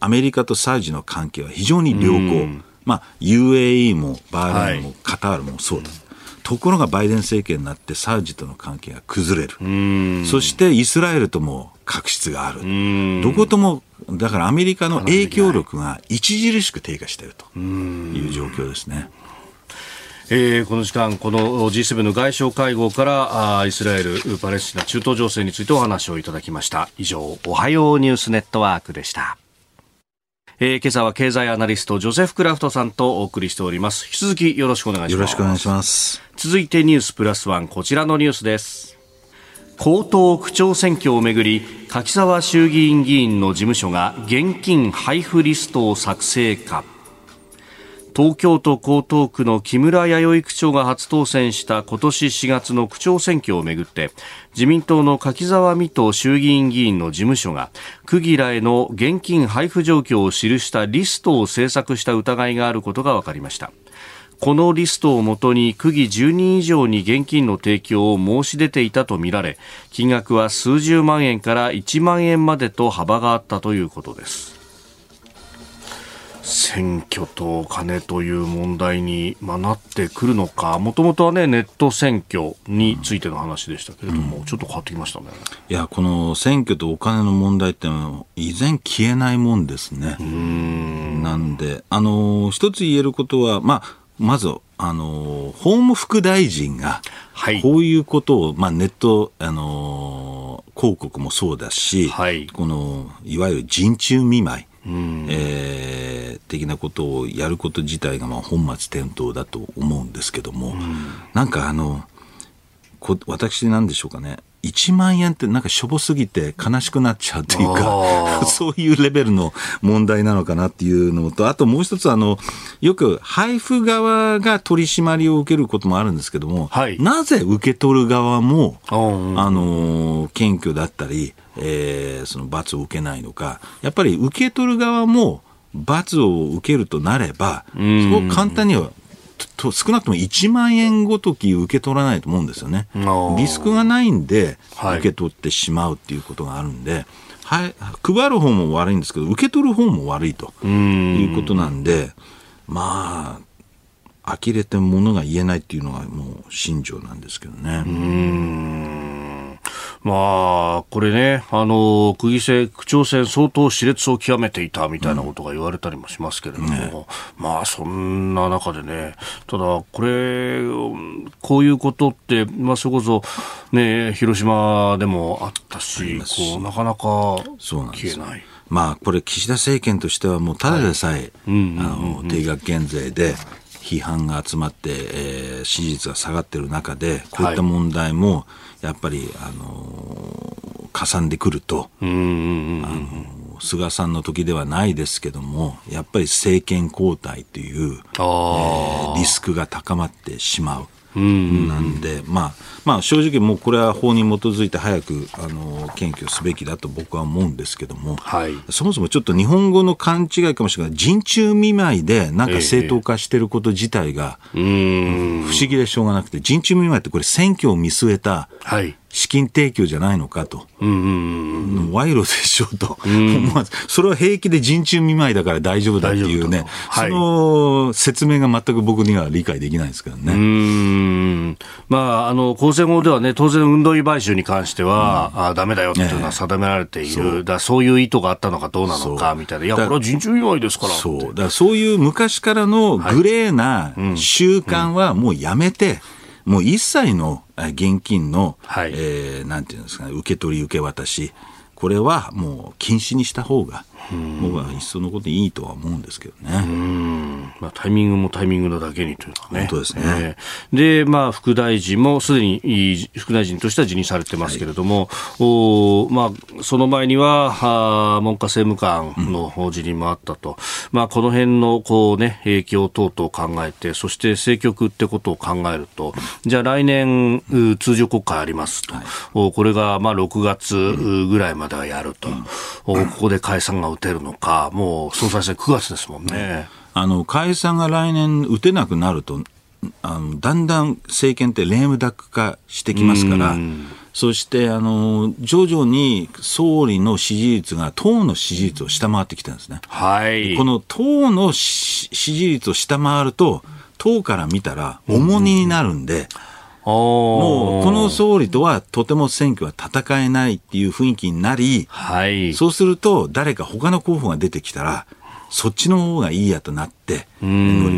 アメリカとサウジの関係は非常に良好。まあ、UAE もバーレーンもカタールもそうだ、ところがバイデン政権になってサウジとの関係が崩れる。そしてイスラエルとも確執がある。どことも、だからアメリカの影響力が著しく低下しているという状況ですね。えー、この時間、この G7 の外相会合からあイスラエル、パレスチナ、中東情勢についてお話をいただきました。以上、おはようニュースネットワークでした。えー、今朝は経済アナリストジョセフ・クラフトさんとお送りしております。引き続きよろしくお願いします。よろしくお願いします。続いてニュースプラスワンこちらのニュースです。江東区長選挙をめぐり柿沢衆議院議員の事務所が現金配布リストを作成か東京都江東区の木村弥生区長が初当選した今年4月の区長選挙をめぐって自民党の柿沢未途衆議院議員の事務所が区議らへの現金配布状況を記したリストを制作した疑いがあることが分かりました。このリストをもとに区議10人以上に現金の提供を申し出ていたとみられ金額は数十万円から1万円までと幅があったということです。選挙と金という問題に、まあ、なってくるのか、もともとはね、ネット選挙についての話でしたけれども、うん、ちょっと変わってきましたね。いや、この選挙とお金の問題っての依然消えないもんですね。ん。なんで、あの、一つ言えることは、まあ、まず、あの、法務副大臣が、こういうことを、まあ、ネット、あの、広告もそうだし、はい、この、いわゆる人中見舞い、えー、的なことをやること自体がまあ本末転倒だと思うんですけども、なんかあのこ私なんでしょうかね1万円ってなんかしょぼすぎて悲しくなっちゃうっていうか、そういうレベルの問題なのかなっていうのと、あともう一つあの、よく配布側が取り締まりを受けることもあるんですけども、はい、なぜ受け取る側も、あの、謙虚だったり、えー、その罰を受けないのか、やっぱり受け取る側も、罰を受けるとなれば、そう簡単にはと少なくとも1万円ごとき受け取らないと思うんですよね。リスクがないんで、受け取ってしまうっていうことがあるんで、はい、配る方も悪いんですけど、受け取る方も悪いということなんで、まあ、呆れてものが言えないっていうのがもう心情なんですけどね。まあ、これね、あの、区議選、区長選相当熾烈を極めていたみたいなことが言われたりもしますけれども、ね、まあ、そんな中でね、ただ、これ、こういうことって、まあ、それこそ、ね、広島でもあったし、こう、なかなか消えない。まあ、これ、岸田政権としては、もうただでさえ、あの定額減税で、批判が集まって、えー、支持率が下がっている中で、こういった問題も、やっぱり、あのー、かさんでくると、あの菅さんの時ではないですけども、やっぱり政権交代という、えー、リスクが高まってしまう。なんで、まあ、まあ、正直もうこれは法に基づいて早く、あの、検挙すべきだと僕は思うんですけども、はい、そもそもちょっと日本語の勘違いかもしれない。人中見舞いでなんか正当化してること自体が、不思議でしょうがなくて、人中見舞いってこれ選挙を見据えた、はい資金提供じゃないのかと、うんうんうん、賄賂でしょうと、思わず、それは平気で人中見舞いだから大丈夫だっていうね、はい、その説明が全く僕には理解できないですけどね。うん。まあ、あの公選法ではね、当然、運動費買収に関しては、うん、めだよっていうのは定められている、そう。だそういう意図があったのかどうなのかみたいな、いや、これは人中見舞いですからそう。だからそういう昔からのグレーな習慣はもうやめて、もう一切の現金の、はい、えー、なんていうんですかね、受け取り受け渡し、これはもう禁止にした方が、僕はいっそのこといいとは思うんですけどね。まあ、タイミングもタイミングなだけにというかね。本当ですね。えー、で、まあ、副大臣もすでに副大臣としては辞任されてますけれども、はい、おまあ、その前には、は文科政務官の辞任もあったと。うん、まあ、この辺の、こうね、影響等々考えて、そして政局ってことを考えると、じゃあ来年、通常国会ありますと。はい、おこれが、まあ、6月ぐらいまではやると。うん、ここで解散が打てるのか、もう総裁選9月ですもんね。あの解散が来年打てなくなると、あのだんだん政権ってレームダック化してきますから、そしてあの徐々に総理の支持率が党の支持率を下回ってきてるんですね。はい、この党の支持率を下回ると、党から見たら重荷になるんで、もうこの総理とはとても選挙は戦えないっていう雰囲気になり、はい、そうすると誰か他の候補が出てきたら、そっちの方がいいやとなって、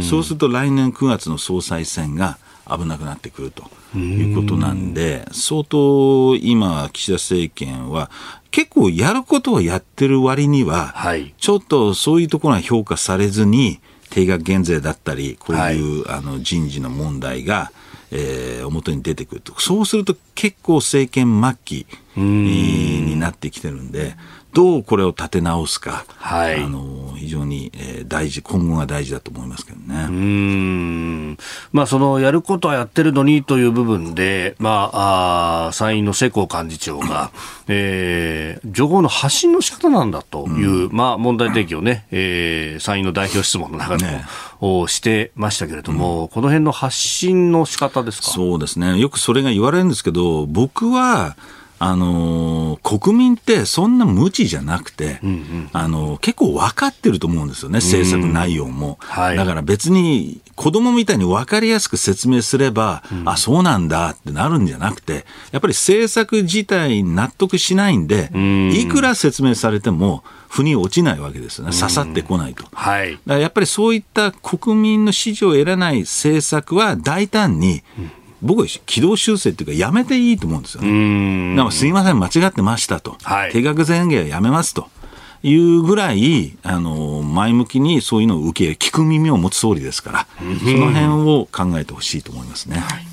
そうすると来年9月の総裁選が危なくなってくるということなんで、相当今、岸田政権は結構やることはやってる割には、はい、ちょっとそういうところが評価されずに、定額減税だったり、こういう、はい、あの人事の問題が、えー、表に出てくると。そうすると結構政権末期になってきてるんで、どうこれを立て直すか、はい、あの非常に、えー、大事、今後が大事だと思いますけどね。うん。まあ、そのやることはやってるのにという部分で、まあ、あ参院の世耕幹事長が、えー、情報の発信の仕方なんだという、うん、まあ、問題提起をね、えー、参院の代表質問の中でも、ね、をしてましたけれども、うん、この辺の発信の仕方ですか？そうですね、よくそれが言われるんですけど、僕は、あのー、国民ってそんな無知じゃなくて、うんうん、あのー、結構分かってると思うんですよね、政策内容も。はい、だから別に子供みたいに分かりやすく説明すれば、うん、あ、そうなんだってなるんじゃなくて、やっぱり政策自体納得しないんで、いくら説明されても、腑に落ちないわけですよね、刺さってこないと。はい、だからやっぱりそういった国民の支持を得らない政策は大胆に、うん僕は軌道修正っていうか、やめていいと思うんですよね。だからすいません、間違ってましたと。はい、定額前減はやめますと。いうぐらい、あの、前向きにそういうのを受け、聞く耳を持つ総理ですから、その辺を考えてほしいと思いますね。はい。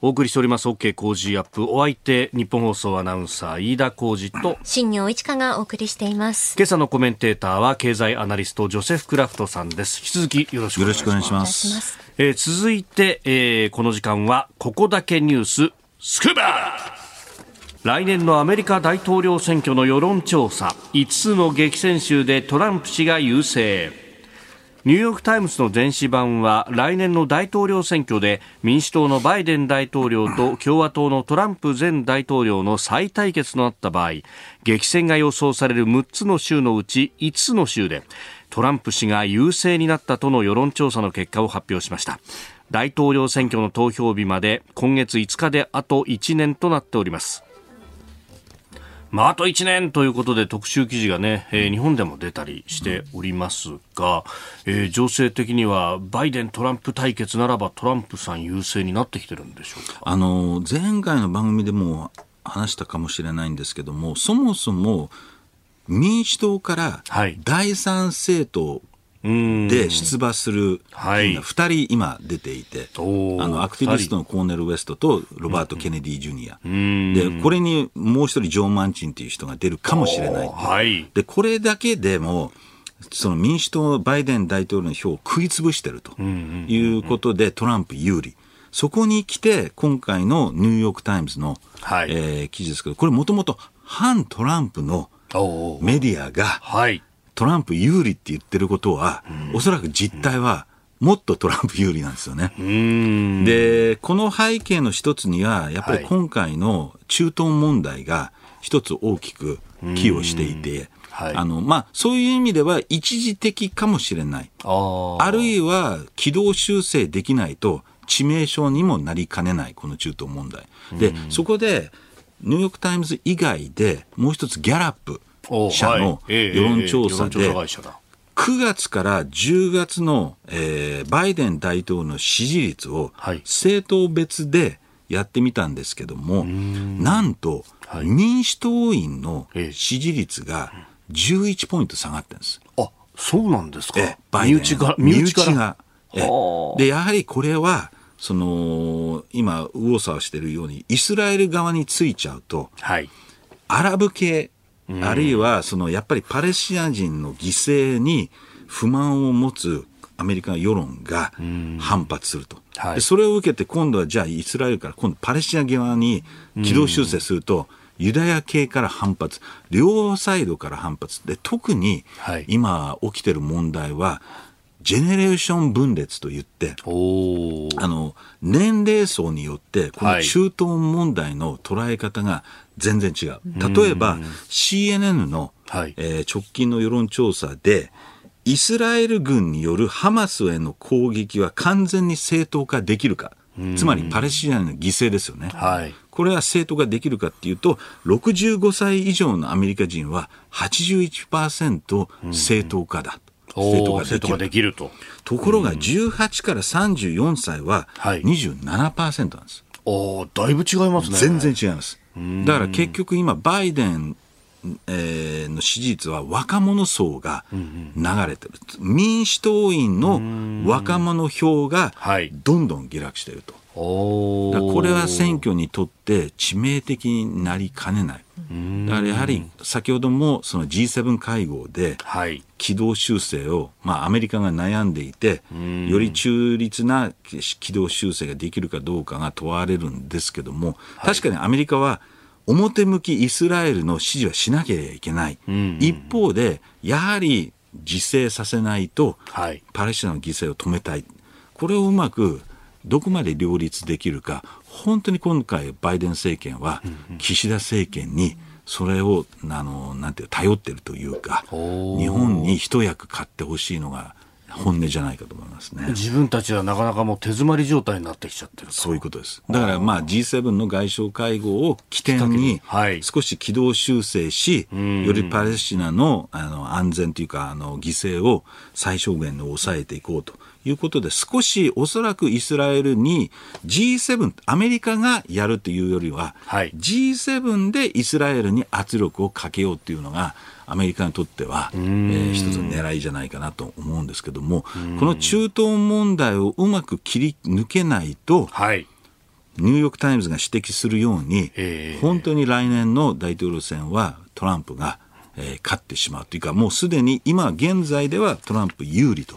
お送りしております。OK 工事アップ。お相手日本放送アナウンサー飯田浩二と新業一華がお送りしています。今朝のコメンテーターは経済アナリストジョセフ・クラフトさんです。引き続きよろしくお願いしますえー、続いて、えー、この時間はここだけニューススクーバー。来年のアメリカ大統領選挙の世論調査5つの激戦州でトランプ氏が優勢。ニューヨーク・タイムズの電子版は来年の大統領選挙で民主党のバイデン大統領と共和党のトランプ前大統領の再対決となった場合激戦が予想される6つの州のうち5つの州でトランプ氏が優勢になったとの世論調査の結果を発表しました。大統領選挙の投票日まで今月5日であと1年となっております。まあ、あと1年ということで特集記事がね、えー、日本でも出たりしておりますが、えー、情勢的にはバイデン・トランプ対決ならばトランプさん優勢になってきてるんでしょうか？あの前回の番組でも話したかもしれないんですけどもそもそも民主党から第三政党で出馬する2人今出ていて、あのアクティビストのコーネル・ウェストとロバート・ケネディ・ジュニア、でこれにもう一人ジョー・マンチンという人が出るかもしれない、はい、でこれだけでもその民主党バイデン大統領の票を食い潰してるということでトランプ有利。そこに来て今回のニューヨーク・タイムズの、はい、えー、記事ですけどこれもともと反トランプのメディアが、はい、トランプ有利って言ってることは、おそらく実態は、もっとトランプ有利なんですよね。で、この背景の一つには、やっぱり今回の中東問題が一つ大きく寄与していて、はい、あの、まあ、そういう意味では一時的かもしれない。あるいは軌道修正できないと致命傷にもなりかねない、この中東問題。で、そこで、ニューヨーク・タイムズ以外でもう一つギャラップ。社の世論調査で、9月から10月の、えー、バイデン大統領の支持率を政党別でやってみたんですけども、なんと、民主党員の支持率が11ポイント下がってるんです。あそうなんですか、身内が身内が。でやはりこれはその今右往左往しているようにイスラエル側についちゃうと、はい、アラブ系あるいはそのやっぱりパレスチナ人の犠牲に不満を持つアメリカ世論が反発すると、はい、それを受けて今度はじゃあイスラエルから今度パレスチナ側に軌道修正すると、ユダヤ系から反発。両サイドから反発。で特に今起きてる問題は、ジェネレーション分裂といって、あの、年齢層によって、この中東問題の捉え方が全然違う。例えば、CNN の、はい、えー、直近の世論調査で、イスラエル軍によるハマスへの攻撃は完全に正当化できるか。つまりパレスチナの犠牲ですよね。はい、これは正当化できるかっていうと、65歳以上のアメリカ人は81%正当化だ。生徒ができると。ところが18から34歳は27%なんです。おだいぶ違いますね。全然違います。だから結局今、バイデン、えー、の支持率は若者層が流れてる、民主党員の若者票がどんどん下落していると。これは選挙にとって致命的になりかねない。だからやはり先ほどもその G7 会合で軌道修正を、まあ、アメリカが悩んでいてより中立な軌道修正ができるかどうかが問われるんですけども確かにアメリカは表向きイスラエルの支持はしなければいけない、一方でやはり自制させないと、パレスチナの犠牲を止めたい。これをうまくどこまで両立できるか本当に今回バイデン政権は岸田政権にそれをあのなんていう頼ってるというか日本に一役買ってほしいのが本音じゃないかと思いますね。自分たちはなかなかもう手詰まり状態になってきちゃってるそういうことです。だからまあ G7 の外相会合を起点に少し軌道修正し、よりパレスチナのあの安全というかあの犠牲を最小限に抑えていこうということで、少しおそらくイスラエルに G7、アメリカがやるというよりは、はい、G7 でイスラエルに圧力をかけようというのが、アメリカにとっては、えー、一つの狙いじゃないかなと思うんですけども、この中東問題をうまく切り抜けないと、はい。ニューヨーク・タイムズが指摘するように、本当に来年の大統領選はトランプがえー、勝ってしまうというか、もうすでに今現在ではトランプ有利と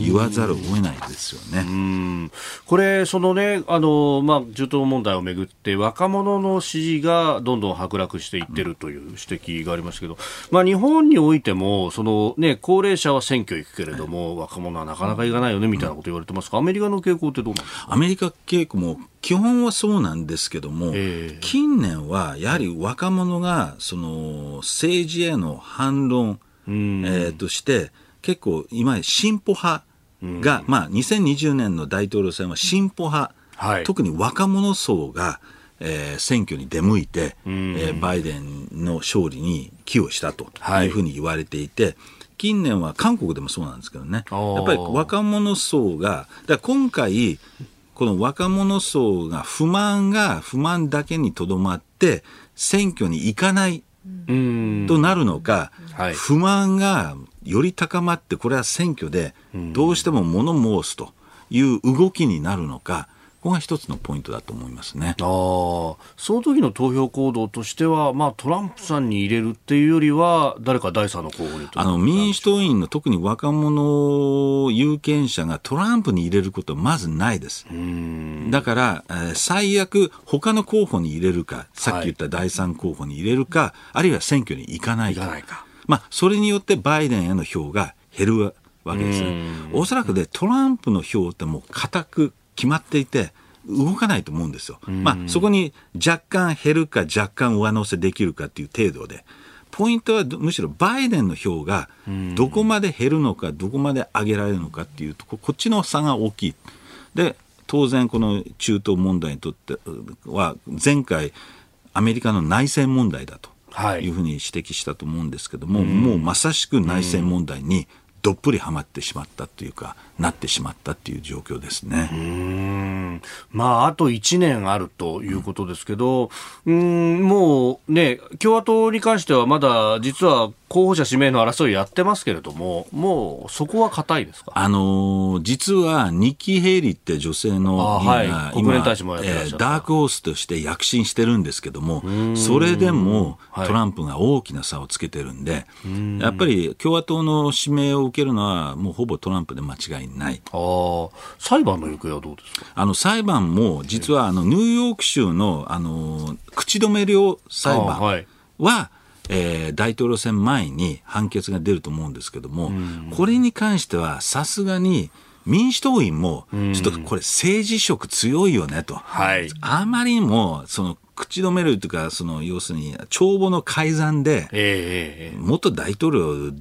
言わざるを得ないですよね。これ、そのね、あの、まあ、中東問題をめぐって、若者の支持がどんどん剥落していってるという指摘がありましたけど、まあ、日本においても、そのね、高齢者は選挙行くけれども、若者はなかなか行かないよね、みたいなこと言われてますか、アメリカの傾向ってどうなんですか？アメリカ傾向も基本はそうなんですけども、えー、近年はやはり若者がその政治への反論、えー、として結構今進歩派が、まあ、2020年の大統領選は進歩派、はい、特に若者層が、えー、選挙に出向いて、えー、バイデンの勝利に寄与したというふうに言われていて、はい、近年は韓国でもそうなんですけどね、やっぱり若者層が、だ今回、この若者層が不満が不満だけにとどまって選挙に行かないとなるのか、はい、不満がより高まってこれは選挙でどうしても物申すという動きになるのか、ここが一つのポイントだと思いますね。あその時の投票行動としては、まあ、トランプさんに入れるっていうよりは、誰か第三の候補にあの民主党員の特に若者有権者がトランプに入れることはまずないです。だから、えー、最悪、他の候補に入れるか、さっき言った第三候補に入れるか、はい、あるいは選挙に行かないか。かかまあ、それによってバイデンへの票が減るわけですね。おそらくね、トランプの票ってもう固く決まっていて、動かないと思うんですよ。まあ、そこに若干減るか若干上乗せできるかっていう程度で、ポイントはむしろバイデンの票がどこまで減るのか、どこまで上げられるのかっていうとこ、こっちの差が大きい。で、当然この中東問題にとっては、前回アメリカの内戦問題だと。いうふうに指摘したと思うんですけども、もうまさしく内戦問題にどっぷりはまってしまったというか、なってしまったっていう状況ですね。うんまあ、あと1年あるということですけど、うん、もうね、共和党に関してはまだ実は候補者指名の争いやってますけれども、もうそこは硬いですか？あのー、実はニッキー・ヘイリーって女性のはい、国連大使もやってらっしゃる、えー、ダークホースとして躍進してるんですけども、それでもトランプが大きな差をつけてるんで、はい、やっぱり共和党の指名を受けるのは、もうほぼトランプで間違いない。あ裁判の行方はどうですか？あの裁判も、実はあのニューヨーク州のあの口止め料裁判は、はいえー、大統領選前に判決が出ると思うんですけども、これに関してはさすがに民主党員も、ちょっとこれ政治色強いよねと。はい、あまりにも、その口止めるというか、その要するに帳簿の改ざんで、えー、元大統領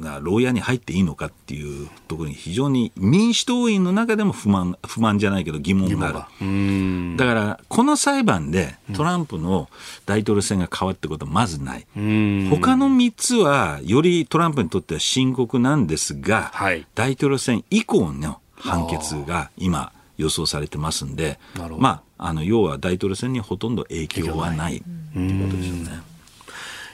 が牢屋に入っていいのかっていうところに非常に民主党員の中でも不満、不満じゃないけど疑問がある。だから、この裁判でトランプの大統領選が変わってことはまずない。他の3つはよりトランプにとっては深刻なんですが、はい、大統領選以降の判決が今予想されてますんで、まあ、あの要は大統領選にほとんど影響はないとい。うことですよね。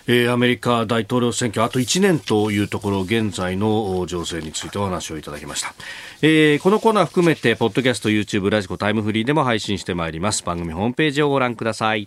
えー、アメリカ大統領選挙あと1年というところ現在の情勢についてお話をいただきました、えー、このコーナー含めてポッドキャスト YouTube ラジコタイムフリーでも配信してまいります。番組ホームページをご覧ください